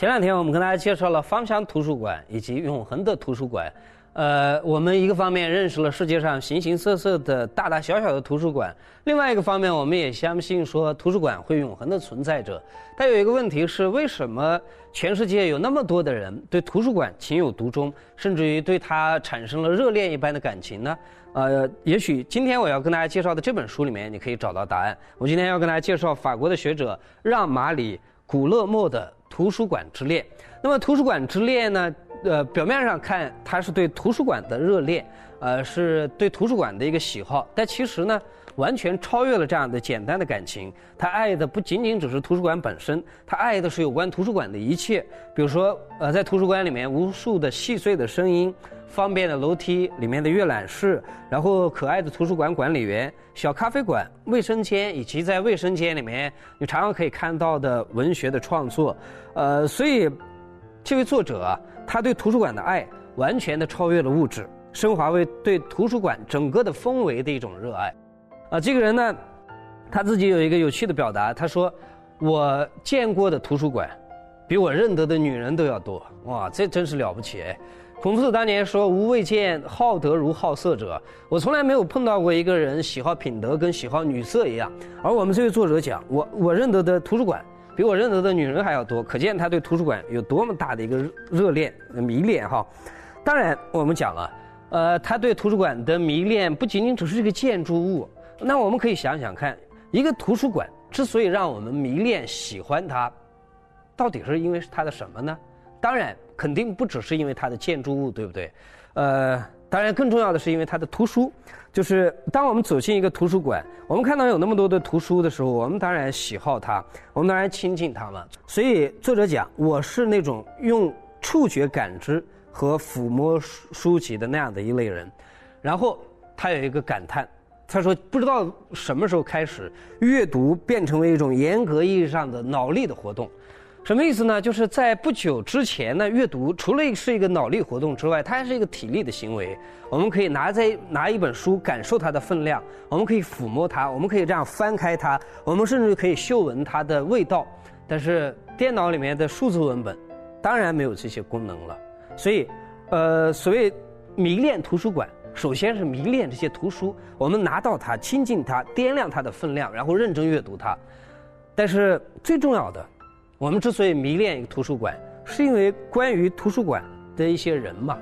前两天我们跟大家介绍了芳香图书馆以及永恒的图书馆。呃，我们一个方面认识了世界上形形色色的大大小小的图书馆，另外一个方面，我们也相信说图书馆会永恒的存在着。但有一个问题是，为什么全世界有那么多的人对图书馆情有独钟，甚至于对它产生了热恋一般的感情呢？呃，也许今天我要跟大家介绍的这本书里面，你可以找到答案。我今天要跟大家介绍法国的学者让·马里·古勒莫的《图书馆之恋》。那么，《图书馆之恋》呢？呃，表面上看它是对图书馆的热恋，呃，是对图书馆的一个喜好，但其实呢，完全超越了这样的简单的感情。他爱的不仅仅只是图书馆本身，他爱的是有关图书馆的一切。比如说，呃，在图书馆里面，无数的细碎的声音，方便的楼梯，里面的阅览室，然后可爱的图书馆管理员，小咖啡馆，卫生间，以及在卫生间里面你常常可以看到的文学的创作，呃，所以。这位作者啊，他对图书馆的爱完全的超越了物质，升华为对图书馆整个的氛围的一种热爱。啊，这个人呢，他自己有一个有趣的表达，他说：“我见过的图书馆，比我认得的女人都要多。”哇，这真是了不起哎！孔子当年说：“吾未见好德如好色者。”我从来没有碰到过一个人喜好品德跟喜好女色一样。而我们这位作者讲，我我认得的图书馆。比我认得的女人还要多，可见他对图书馆有多么大的一个热恋、迷恋哈。当然，我们讲了，呃，他对图书馆的迷恋不仅仅只是这个建筑物。那我们可以想想看，一个图书馆之所以让我们迷恋、喜欢它，到底是因为它的什么呢？当然，肯定不只是因为它的建筑物，对不对？呃。当然，更重要的是，因为它的图书，就是当我们走进一个图书馆，我们看到有那么多的图书的时候，我们当然喜好它，我们当然亲近它嘛。所以作者讲，我是那种用触觉感知和抚摸书书籍的那样的一类人。然后他有一个感叹，他说：“不知道什么时候开始，阅读变成为一种严格意义上的脑力的活动。”什么意思呢？就是在不久之前呢，阅读除了是一个脑力活动之外，它还是一个体力的行为。我们可以拿在拿一本书，感受它的分量；我们可以抚摸它，我们可以这样翻开它，我们甚至可以嗅闻它的味道。但是电脑里面的数字文本，当然没有这些功能了。所以，呃，所谓迷恋图书馆，首先是迷恋这些图书，我们拿到它，亲近它，掂量它的分量，然后认真阅读它。但是最重要的。我们之所以迷恋一个图书馆，是因为关于图书馆的一些人嘛。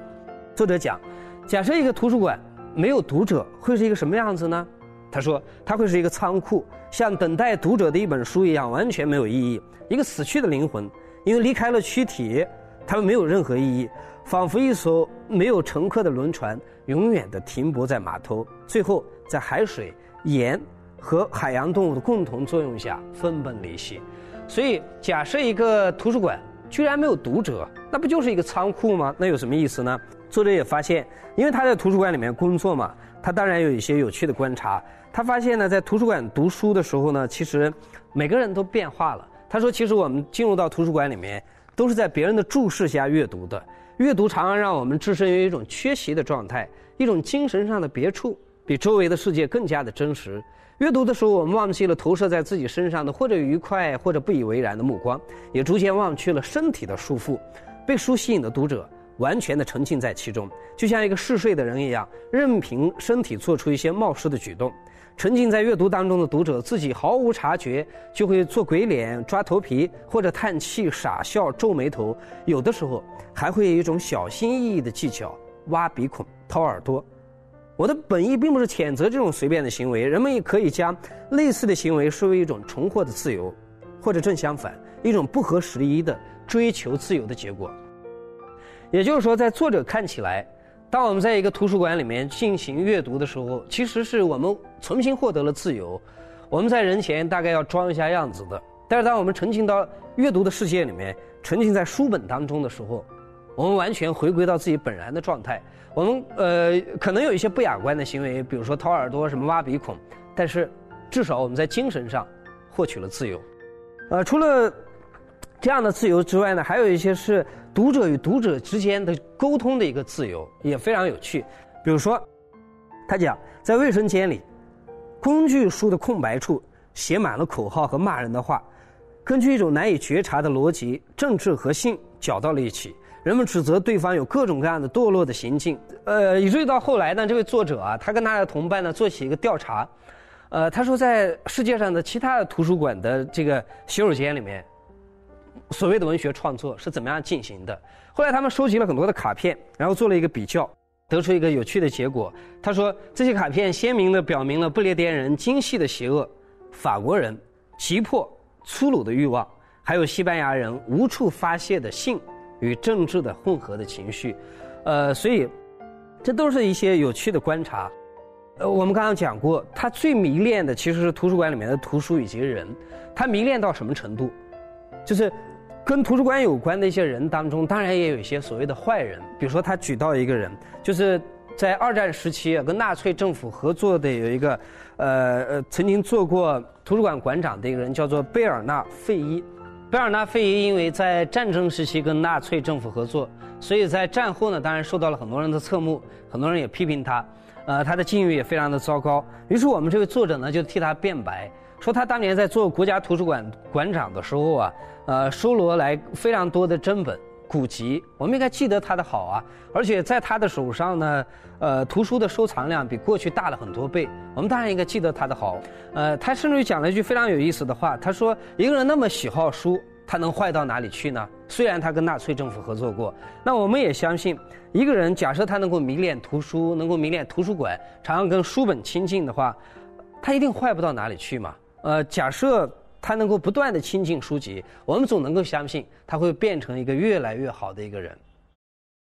作者讲，假设一个图书馆没有读者，会是一个什么样子呢？他说，它会是一个仓库，像等待读者的一本书一样，完全没有意义。一个死去的灵魂，因为离开了躯体，它们没有任何意义，仿佛一艘没有乘客的轮船，永远的停泊在码头，最后在海水、盐和海洋动物的共同作用下分崩离析。所以，假设一个图书馆居然没有读者，那不就是一个仓库吗？那有什么意思呢？作者也发现，因为他在图书馆里面工作嘛，他当然有一些有趣的观察。他发现呢，在图书馆读书的时候呢，其实每个人都变化了。他说，其实我们进入到图书馆里面，都是在别人的注视下阅读的。阅读常常让我们置身于一种缺席的状态，一种精神上的别处，比周围的世界更加的真实。阅读的时候，我们忘记了投射在自己身上的或者愉快或者不以为然的目光，也逐渐忘却了身体的束缚。被书吸引的读者，完全的沉浸在其中，就像一个嗜睡的人一样，任凭身体做出一些冒失的举动。沉浸在阅读当中的读者，自己毫无察觉，就会做鬼脸、抓头皮，或者叹气、傻笑、皱眉头，有的时候还会有一种小心翼翼的技巧，挖鼻孔、掏耳朵。我的本意并不是谴责这种随便的行为，人们也可以将类似的行为视为一种重获的自由，或者正相反，一种不合时宜的追求自由的结果。也就是说，在作者看起来，当我们在一个图书馆里面进行阅读的时候，其实是我们重新获得了自由。我们在人前大概要装一下样子的，但是当我们沉浸到阅读的世界里面，沉浸在书本当中的时候。我们完全回归到自己本然的状态。我们呃，可能有一些不雅观的行为，比如说掏耳朵、什么挖鼻孔，但是至少我们在精神上获取了自由。呃，除了这样的自由之外呢，还有一些是读者与读者之间的沟通的一个自由，也非常有趣。比如说，他讲在卫生间里，工具书的空白处写满了口号和骂人的话。根据一种难以觉察的逻辑，政治和性搅到了一起。人们指责对方有各种各样的堕落的行径，呃，以至于到后来呢，这位作者啊，他跟他的同伴呢做起一个调查，呃，他说在世界上的其他的图书馆的这个洗手间里面，所谓的文学创作是怎么样进行的？后来他们收集了很多的卡片，然后做了一个比较，得出一个有趣的结果。他说这些卡片鲜明地表明了不列颠人精细的邪恶，法国人急迫粗鲁的欲望，还有西班牙人无处发泄的性。与政治的混合的情绪，呃，所以这都是一些有趣的观察。呃，我们刚刚讲过，他最迷恋的其实是图书馆里面的图书以及人。他迷恋到什么程度？就是跟图书馆有关的一些人当中，当然也有一些所谓的坏人。比如说，他举到一个人，就是在二战时期跟纳粹政府合作的有一个，呃呃，曾经做过图书馆馆长的一个人，叫做贝尔纳·费伊。贝尔纳费伊因为在战争时期跟纳粹政府合作，所以在战后呢，当然受到了很多人的侧目，很多人也批评他，呃，他的境遇也非常的糟糕。于是我们这位作者呢，就替他辩白，说他当年在做国家图书馆馆长的时候啊，呃，收罗来非常多的珍本古籍，我们应该记得他的好啊。而且在他的手上呢，呃，图书的收藏量比过去大了很多倍，我们当然应该记得他的好。呃，他甚至于讲了一句非常有意思的话，他说：“一个人那么喜好书。”他能坏到哪里去呢？虽然他跟纳粹政府合作过，那我们也相信，一个人假设他能够迷恋图书，能够迷恋图书馆，常常跟书本亲近的话，他一定坏不到哪里去嘛。呃，假设他能够不断的亲近书籍，我们总能够相信他会变成一个越来越好的一个人。